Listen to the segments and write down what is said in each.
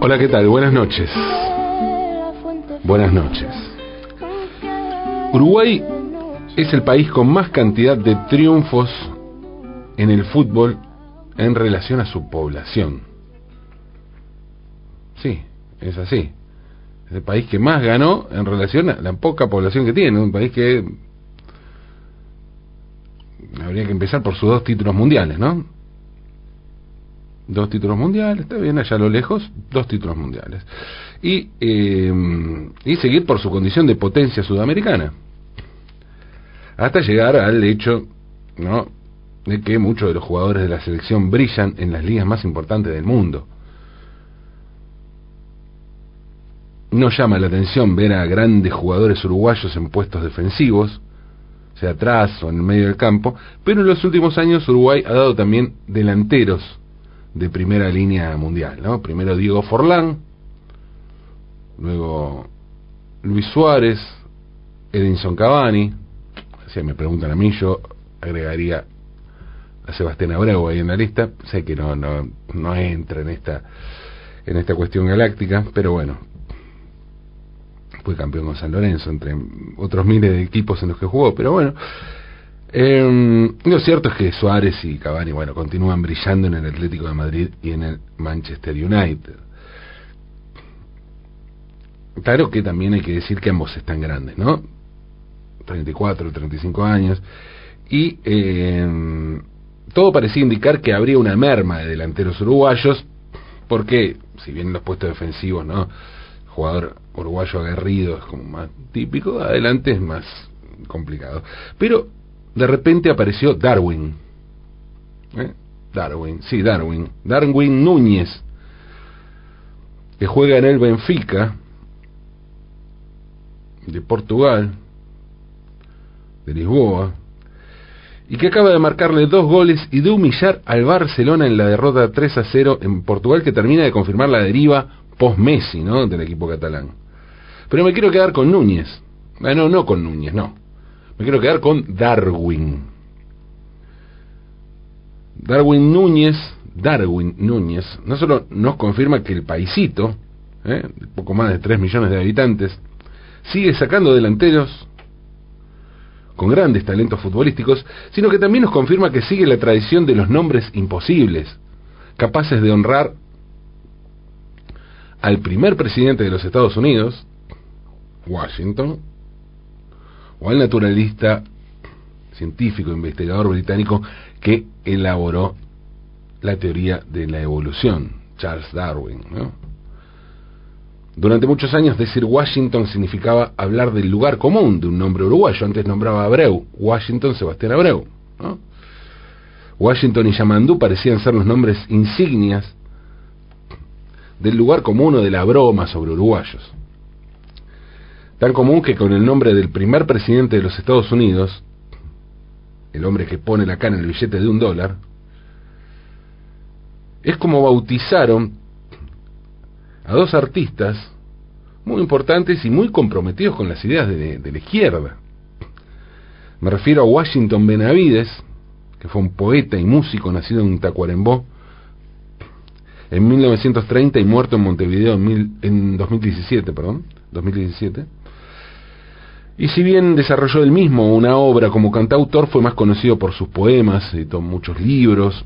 Hola, ¿qué tal? Buenas noches. Buenas noches. Uruguay es el país con más cantidad de triunfos en el fútbol en relación a su población. Sí, es así. Es el país que más ganó en relación a la poca población que tiene. Un país que habría que empezar por sus dos títulos mundiales, ¿no? Dos títulos mundiales, está bien, allá a lo lejos, dos títulos mundiales. Y, eh, y seguir por su condición de potencia sudamericana. Hasta llegar al hecho, ¿no? De que muchos de los jugadores de la selección brillan en las ligas más importantes del mundo. No llama la atención ver a grandes jugadores uruguayos en puestos defensivos, sea atrás o en el medio del campo, pero en los últimos años Uruguay ha dado también delanteros de primera línea mundial, ¿no? Primero Diego Forlán, luego Luis Suárez, Edinson Cavani, si me preguntan a mí, yo agregaría a Sebastián Abreu ahí en la lista, sé que no, no, no entra en esta, en esta cuestión galáctica, pero bueno, fue campeón con San Lorenzo, entre otros miles de equipos en los que jugó, pero bueno, eh, lo cierto es que Suárez y Cavani, bueno, continúan brillando en el Atlético de Madrid y en el Manchester United. Claro que también hay que decir que ambos están grandes, ¿no? 34, 35 años. Y eh, todo parecía indicar que habría una merma de delanteros uruguayos, porque, si bien los puestos defensivos, ¿no? Jugador uruguayo aguerrido es como más típico, adelante es más complicado. Pero de repente apareció Darwin. ¿Eh? Darwin, sí, Darwin. Darwin Núñez, que juega en el Benfica, de Portugal, de Lisboa, y que acaba de marcarle dos goles y de humillar al Barcelona en la derrota 3 a 0 en Portugal, que termina de confirmar la deriva post-Messi, ¿no?, del equipo catalán. Pero me quiero quedar con Núñez. Ah, no, no con Núñez, no. Me quiero quedar con Darwin. Darwin Núñez, Darwin Núñez, no solo nos confirma que el paisito, ¿eh? poco más de 3 millones de habitantes, sigue sacando delanteros con grandes talentos futbolísticos, sino que también nos confirma que sigue la tradición de los nombres imposibles, capaces de honrar al primer presidente de los Estados Unidos, Washington, o al naturalista científico, investigador británico que elaboró la teoría de la evolución, Charles Darwin. ¿no? Durante muchos años decir Washington significaba hablar del lugar común de un nombre uruguayo. Antes nombraba Abreu, Washington Sebastián Abreu. ¿no? Washington y Yamandú parecían ser los nombres insignias del lugar común o de la broma sobre uruguayos. Tan común que con el nombre del primer presidente de los Estados Unidos, el hombre que pone la cara en el billete de un dólar, es como bautizaron a dos artistas muy importantes y muy comprometidos con las ideas de, la izquierda. Me refiero a Washington Benavides, que fue un poeta y músico nacido en Tacuarembó en 1930 y muerto en Montevideo en, mil, en 2017, perdón, 2017. Y si bien desarrolló él mismo una obra como cantautor, fue más conocido por sus poemas, editó muchos libros,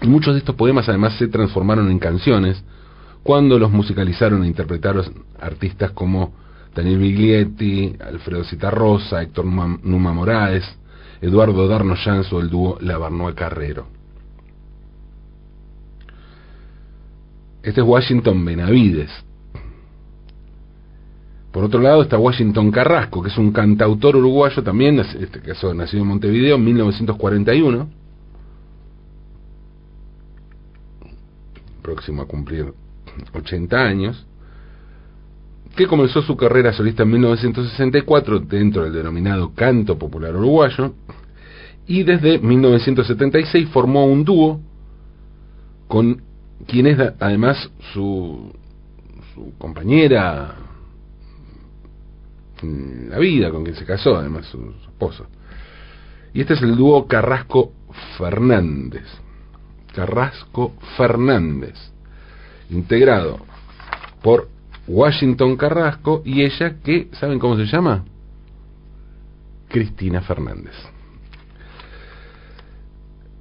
y muchos de estos poemas además se transformaron en canciones cuando los musicalizaron e interpretaron artistas como Daniel Biglietti, Alfredo Citarrosa, Héctor Numa Moraes, Eduardo Darno Llanzo, el dúo La Barnoa Carrero. Este es Washington Benavides. Por otro lado está Washington Carrasco, que es un cantautor uruguayo también, este caso nacido en Montevideo en 1941, próximo a cumplir 80 años, que comenzó su carrera solista en 1964 dentro del denominado canto popular uruguayo, y desde 1976 formó un dúo con quien es además su, su compañera la vida, con quien se casó además su, su esposo. Y este es el dúo Carrasco Fernández. Carrasco Fernández, integrado por Washington Carrasco y ella que, ¿saben cómo se llama? Cristina Fernández.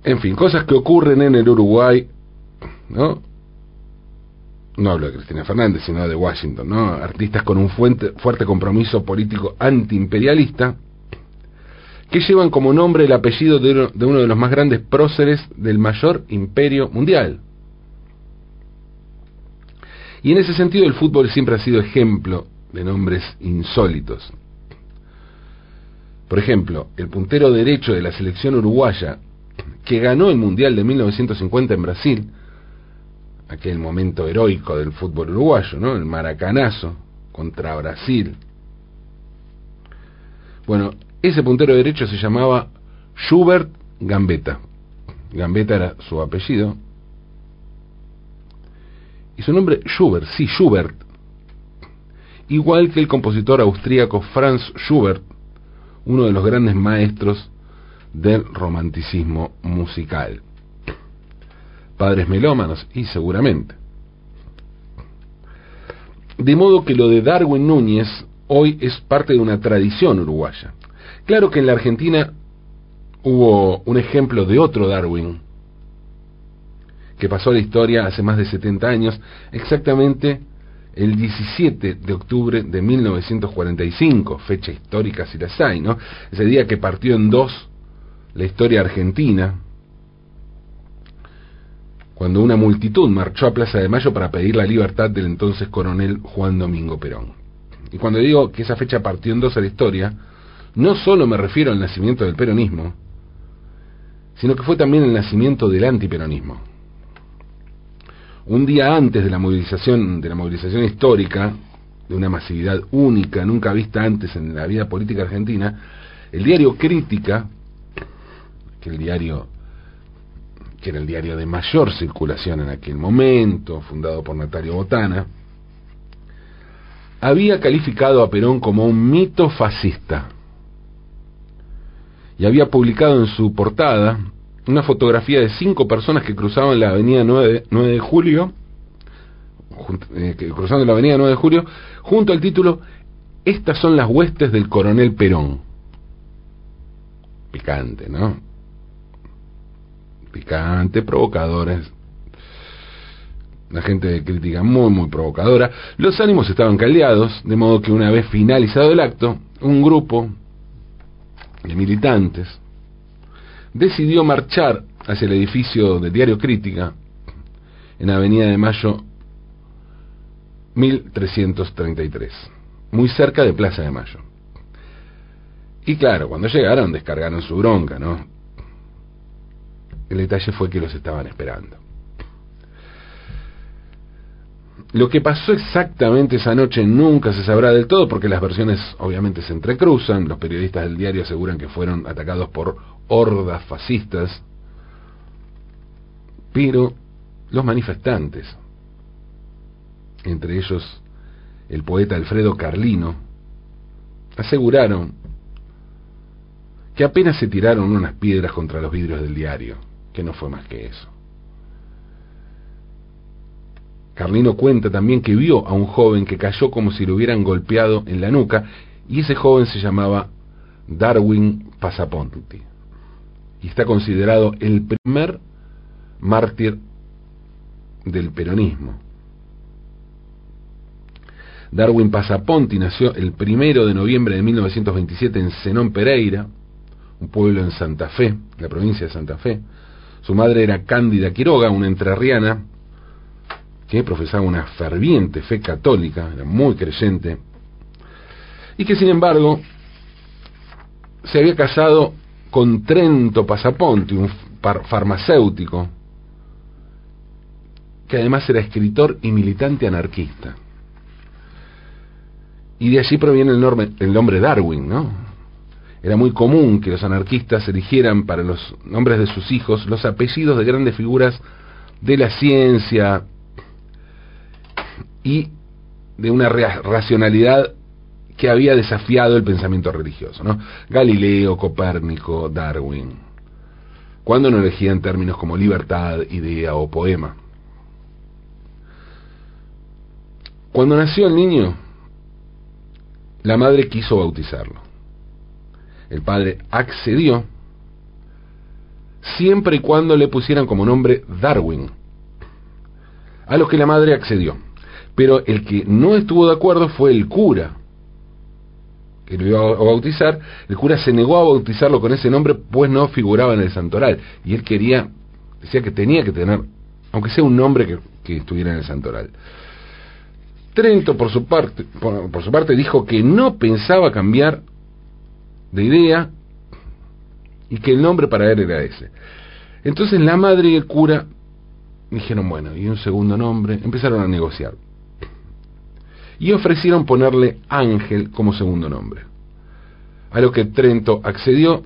En fin, cosas que ocurren en el Uruguay, ¿no? No hablo de Cristina Fernández, sino de Washington, ¿no? Artistas con un fuerte, fuerte compromiso político antiimperialista que llevan como nombre el apellido de uno de los más grandes próceres del mayor imperio mundial. Y en ese sentido el fútbol siempre ha sido ejemplo de nombres insólitos. Por ejemplo, el puntero derecho de la selección uruguaya, que ganó el Mundial de 1950 en Brasil, aquel momento heroico del fútbol uruguayo, ¿no? El maracanazo contra Brasil. Bueno, ese puntero derecho se llamaba Schubert Gambetta. Gambetta era su apellido. Y su nombre Schubert, sí, Schubert. Igual que el compositor austríaco Franz Schubert, uno de los grandes maestros del romanticismo musical. Padres melómanos, y seguramente. De modo que lo de Darwin Núñez hoy es parte de una tradición uruguaya. Claro que en la Argentina hubo un ejemplo de otro Darwin, que pasó a la historia hace más de 70 años, exactamente el 17 de octubre de 1945, fecha histórica si las hay, ¿no? Ese día que partió en dos la historia argentina, cuando una multitud marchó a Plaza de Mayo para pedir la libertad del entonces coronel Juan Domingo Perón. Y cuando digo que esa fecha partió en dos a la historia, no solo me refiero al nacimiento del peronismo, sino que fue también el nacimiento del antiperonismo. Un día antes de la movilización, de la movilización histórica, de una masividad única, nunca vista antes en la vida política argentina, el diario Crítica que el diario que era el diario de mayor circulación en aquel momento, fundado por Natario Botana, había calificado a Perón como un mito fascista y había publicado en su portada una fotografía de cinco personas que cruzaban la avenida 9 de, julio, eh, cruzando la avenida 9 de julio, junto al título Estas son las huestes del coronel Perón. Picante, ¿no? Picante, provocadores. La gente de crítica muy, muy provocadora. Los ánimos estaban caldeados, de modo que una vez finalizado el acto, un grupo de militantes decidió marchar hacia el edificio del diario Crítica en Avenida de Mayo 1333, muy cerca de Plaza de Mayo. Y claro, cuando llegaron descargaron su bronca, ¿no? El detalle fue que los estaban esperando. Lo que pasó exactamente esa noche nunca se sabrá del todo porque las versiones obviamente se entrecruzan. Los periodistas del diario aseguran que fueron atacados por hordas fascistas. Pero los manifestantes, entre ellos el poeta Alfredo Carlino, aseguraron que apenas se tiraron unas piedras contra los vidrios del diario que no fue más que eso. Carlino cuenta también que vio a un joven que cayó como si lo hubieran golpeado en la nuca y ese joven se llamaba Darwin Pasaponti y está considerado el primer mártir del peronismo. Darwin Pasaponti nació el primero de noviembre de 1927 en Zenón Pereira, un pueblo en Santa Fe, la provincia de Santa Fe. Su madre era Cándida Quiroga, una entrerriana que profesaba una ferviente fe católica, era muy creyente, y que sin embargo se había casado con Trento Pasaponti, un farmacéutico, que además era escritor y militante anarquista. Y de allí proviene el nombre, el nombre Darwin, ¿no? Era muy común que los anarquistas eligieran para los nombres de sus hijos los apellidos de grandes figuras de la ciencia y de una racionalidad que había desafiado el pensamiento religioso. Galileo, Copérnico, Darwin. cuando no elegían términos como libertad, idea o poema. Cuando nació el niño, la madre quiso bautizarlo. El padre accedió siempre y cuando le pusieran como nombre Darwin, a lo que la madre accedió. Pero el que no estuvo de acuerdo fue el cura, que lo iba a bautizar. El cura se negó a bautizarlo con ese nombre, pues no figuraba en el santoral. Y él quería, decía que tenía que tener, aunque sea un nombre que, que estuviera en el santoral. Trento, por su parte, por, su parte, dijo que no pensaba cambiar de idea y que el nombre para él era ese. Entonces la madre y el cura dijeron, bueno, y un segundo nombre, empezaron a negociar. Y ofrecieron ponerle Ángel como segundo nombre. A lo que Trento accedió,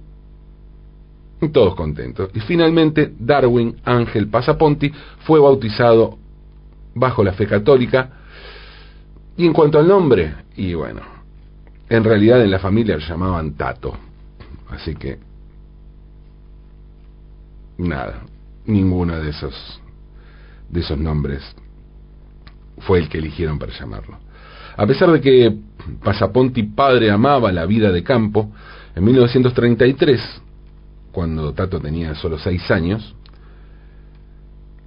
todos contentos. Y finalmente Darwin Ángel Pasaponti fue bautizado bajo la fe católica y en cuanto al nombre, y bueno, en realidad en la familia lo llamaban Tato. Así que, nada, ninguno de esos, de esos nombres fue el que eligieron para llamarlo. A pesar de que Pasaponti padre amaba la vida de campo, en 1933, cuando Tato tenía solo seis años,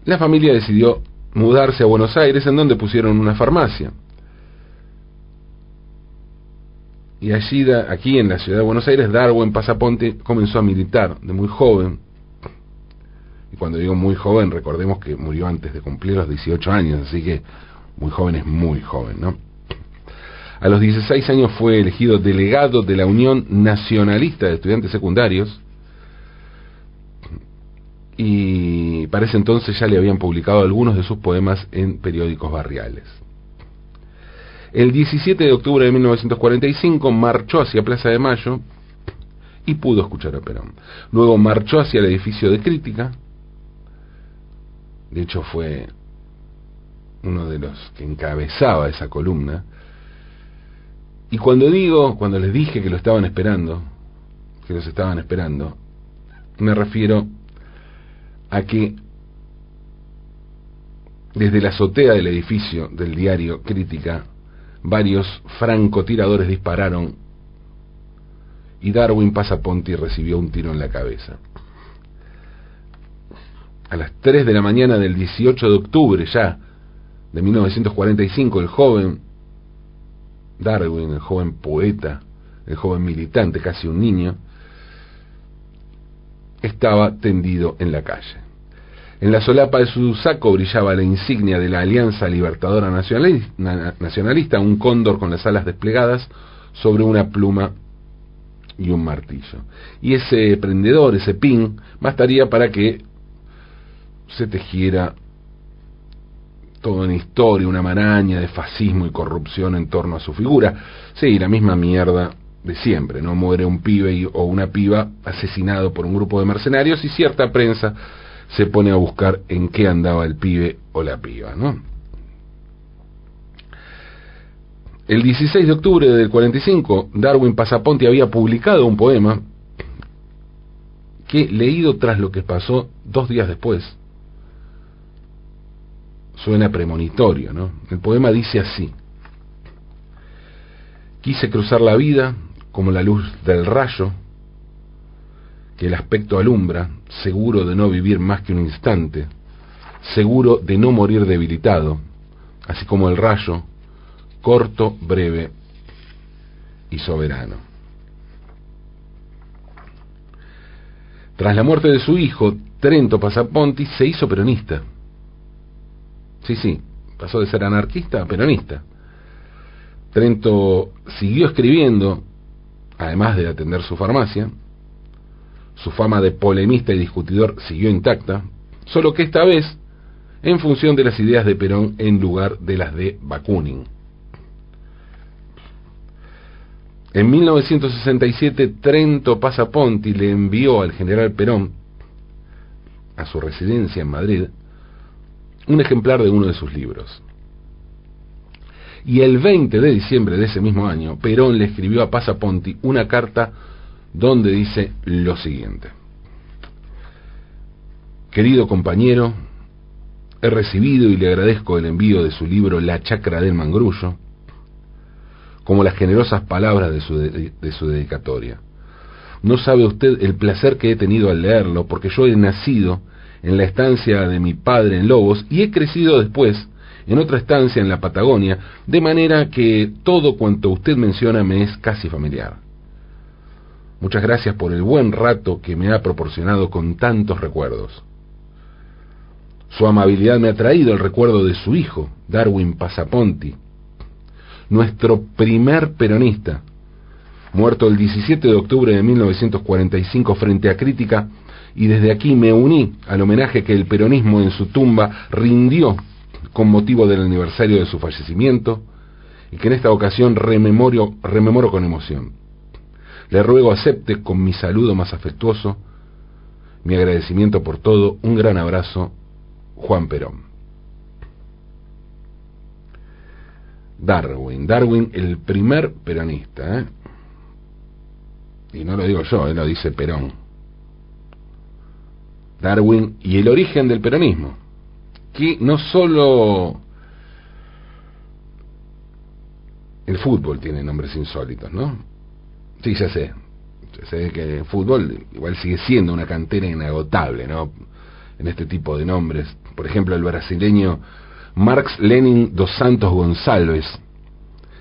la familia decidió mudarse a Buenos Aires, en donde pusieron una farmacia. Y allí, aquí en la ciudad de Buenos Aires, Darwin Pasaponte comenzó a militar de muy joven. Y cuando digo muy joven, recordemos que murió antes de cumplir los 18 años, así que muy joven es muy joven, ¿no? A los 16 años fue elegido delegado de la Unión Nacionalista de Estudiantes Secundarios y para ese entonces ya le habían publicado algunos de sus poemas en periódicos barriales. El 17 de octubre de 1945 marchó hacia Plaza de Mayo y pudo escuchar a Perón. Luego marchó hacia el edificio de crítica. De hecho fue uno de los que encabezaba esa columna. Y cuando digo, cuando les dije que lo estaban esperando, que los estaban esperando, me refiero a que desde la azotea del edificio del diario Crítica varios francotiradores dispararon y Darwin Pasaponti recibió un tiro en la cabeza. A las 3 de la mañana del 18 de octubre ya de 1945, el joven Darwin, el joven poeta, el joven militante, casi un niño, estaba tendido en la calle. En la solapa de su saco brillaba la insignia de la Alianza Libertadora Nacionalista, un cóndor con las alas desplegadas sobre una pluma y un martillo. Y ese prendedor, ese pin, bastaría para que se tejiera toda una historia, una maraña de fascismo y corrupción en torno a su figura. Sí, la misma mierda de siempre, ¿no? Muere un pibe o una piba asesinado por un grupo de mercenarios y cierta prensa se pone a buscar en qué andaba el pibe o la piba, ¿no? El 16 de octubre del 45, Darwin Pasaponte había publicado un poema que, leído tras lo que pasó dos días después, suena premonitorio, ¿no? El poema dice así: Quise cruzar la vida como la luz del rayo que el aspecto alumbra, seguro de no vivir más que un instante, seguro de no morir debilitado, así como el rayo, corto, breve y soberano. Tras la muerte de su hijo, Trento Pasaponti se hizo peronista. Sí, sí, pasó de ser anarquista a peronista. Trento siguió escribiendo, además de atender su farmacia, su fama de polemista y discutidor siguió intacta, solo que esta vez en función de las ideas de Perón en lugar de las de Bakunin. En 1967, Trento Pasaponti le envió al general Perón, a su residencia en Madrid, un ejemplar de uno de sus libros. Y el 20 de diciembre de ese mismo año, Perón le escribió a Pasaponti una carta donde dice lo siguiente. Querido compañero, he recibido y le agradezco el envío de su libro La Chacra del Mangrullo, como las generosas palabras de su, de su dedicatoria. No sabe usted el placer que he tenido al leerlo, porque yo he nacido en la estancia de mi padre en Lobos y he crecido después en otra estancia en la Patagonia, de manera que todo cuanto usted menciona me es casi familiar. Muchas gracias por el buen rato que me ha proporcionado con tantos recuerdos. Su amabilidad me ha traído el recuerdo de su hijo, Darwin Pasaponti, nuestro primer peronista, muerto el 17 de octubre de 1945 frente a crítica, y desde aquí me uní al homenaje que el peronismo en su tumba rindió con motivo del aniversario de su fallecimiento, y que en esta ocasión rememoro, rememoro con emoción. Le ruego acepte con mi saludo más afectuoso, mi agradecimiento por todo, un gran abrazo, Juan Perón. Darwin, Darwin el primer peronista, ¿eh? y no lo digo yo, él lo dice Perón. Darwin y el origen del peronismo, que no solo el fútbol tiene nombres insólitos, ¿no? Sí, ya sé, ya sé que el fútbol igual sigue siendo una cantera inagotable, ¿no? En este tipo de nombres. Por ejemplo, el brasileño Marx Lenin dos Santos González,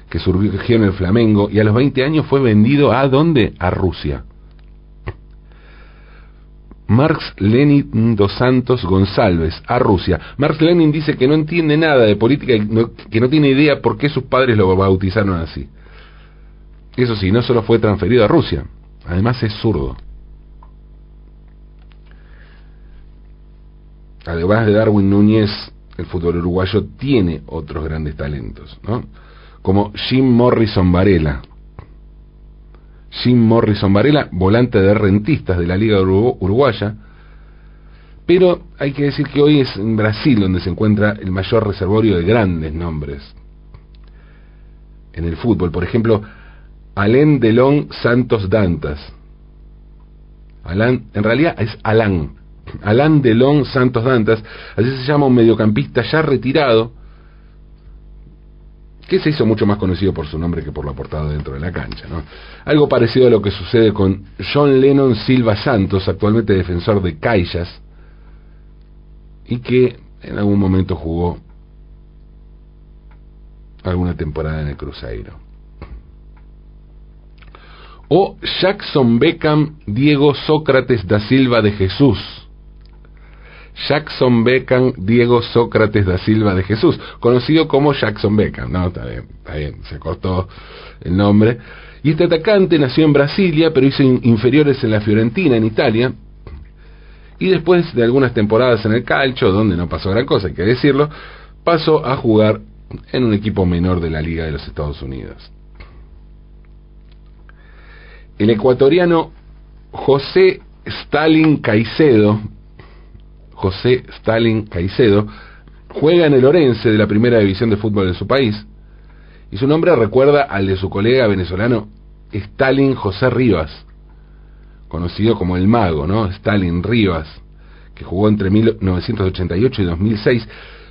que surgió en el Flamengo y a los 20 años fue vendido a dónde? A Rusia. Marx Lenin dos Santos González, a Rusia. Marx Lenin dice que no entiende nada de política y que no tiene idea por qué sus padres lo bautizaron así. Eso sí, no solo fue transferido a Rusia, además es zurdo. Además de Darwin Núñez, el fútbol uruguayo tiene otros grandes talentos, ¿no? como Jim Morrison Varela. Jim Morrison Varela, volante de rentistas de la Liga Uruguaya, pero hay que decir que hoy es en Brasil donde se encuentra el mayor reservorio de grandes nombres en el fútbol. Por ejemplo, Alain Delon Santos Dantas. Alain, en realidad es Alain. Alain Delon Santos Dantas, así se llama un mediocampista ya retirado, que se hizo mucho más conocido por su nombre que por la portada dentro de la cancha. ¿no? Algo parecido a lo que sucede con John Lennon Silva Santos, actualmente defensor de Caixas, y que en algún momento jugó alguna temporada en el Cruzeiro. O Jackson Beckham Diego Sócrates da Silva de Jesús, Jackson Beckham Diego Sócrates da Silva de Jesús, conocido como Jackson Beckham, no, está bien, está bien, se cortó el nombre. Y este atacante nació en Brasilia, pero hizo inferiores en la Fiorentina, en Italia, y después de algunas temporadas en el calcio, donde no pasó gran cosa, hay que decirlo, pasó a jugar en un equipo menor de la Liga de los Estados Unidos. El ecuatoriano José Stalin Caicedo, José Stalin Caicedo, juega en el Orense de la primera división de fútbol de su país, y su nombre recuerda al de su colega venezolano Stalin José Rivas, conocido como el mago, ¿no? Stalin Rivas, que jugó entre 1988 y 2006,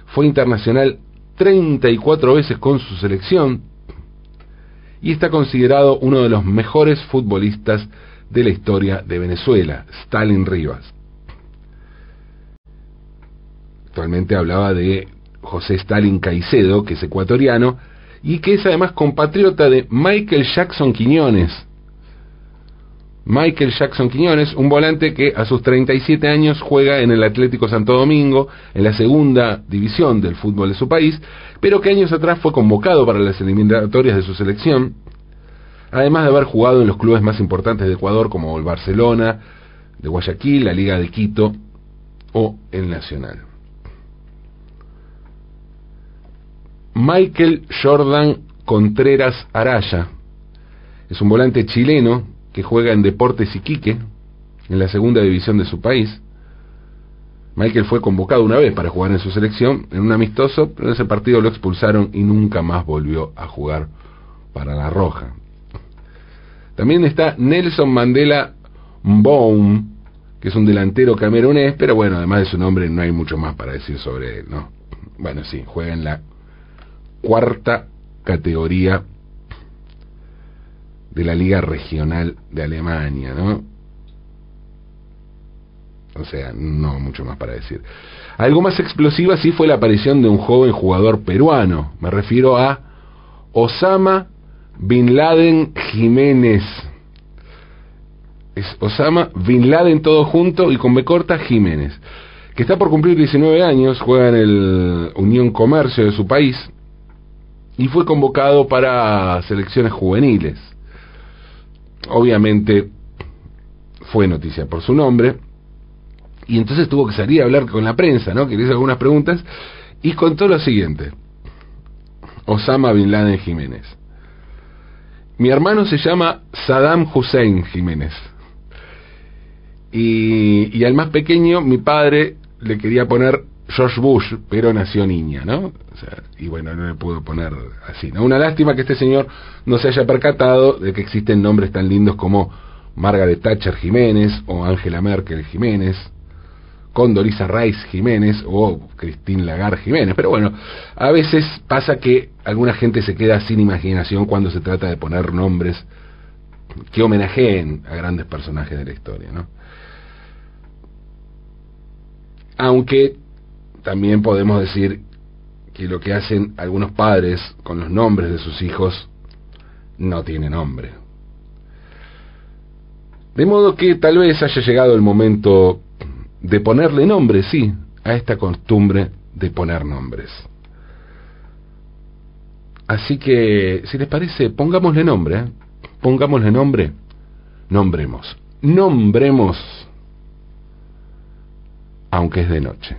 fue internacional 34 veces con su selección y está considerado uno de los mejores futbolistas de la historia de Venezuela, Stalin Rivas. Actualmente hablaba de José Stalin Caicedo, que es ecuatoriano, y que es además compatriota de Michael Jackson Quiñones. Michael Jackson Quiñones, un volante que a sus 37 años juega en el Atlético Santo Domingo, en la segunda división del fútbol de su país, pero que años atrás fue convocado para las eliminatorias de su selección, además de haber jugado en los clubes más importantes de Ecuador como el Barcelona, de Guayaquil, la Liga de Quito o el Nacional. Michael Jordan Contreras Araya. Es un volante chileno que juega en Deportes Iquique, en la segunda división de su país. Michael fue convocado una vez para jugar en su selección, en un amistoso, pero en ese partido lo expulsaron y nunca más volvió a jugar para la Roja. También está Nelson Mandela Baum, que es un delantero camerunés, pero bueno, además de su nombre no hay mucho más para decir sobre él, ¿no? Bueno, sí, juega en la cuarta categoría de la Liga Regional de Alemania, ¿no? O sea, no mucho más para decir. Algo más explosiva sí fue la aparición de un joven jugador peruano. Me refiero a Osama Bin Laden Jiménez. Es Osama Bin Laden todo junto y con B corta Jiménez. Que está por cumplir 19 años, juega en el Unión Comercio de su país y fue convocado para selecciones juveniles. Obviamente fue noticia por su nombre y entonces tuvo que salir a hablar con la prensa, ¿no? Que le hizo algunas preguntas y contó lo siguiente. Osama Bin Laden Jiménez. Mi hermano se llama Saddam Hussein Jiménez. Y, y al más pequeño, mi padre le quería poner George Bush, pero nació niña, ¿no? O sea, y bueno, no le puedo poner así, ¿no? Una lástima que este señor no se haya percatado de que existen nombres tan lindos como Margaret Thatcher Jiménez o Angela Merkel Jiménez, Condorisa Rice Jiménez o Christine Lagarde Jiménez. Pero bueno, a veces pasa que alguna gente se queda sin imaginación cuando se trata de poner nombres que homenajeen a grandes personajes de la historia, ¿no? Aunque también podemos decir que lo que hacen algunos padres con los nombres de sus hijos no tiene nombre. De modo que tal vez haya llegado el momento de ponerle nombre, sí, a esta costumbre de poner nombres. Así que, si les parece, pongámosle nombre, ¿eh? pongámosle nombre, nombremos, nombremos, aunque es de noche.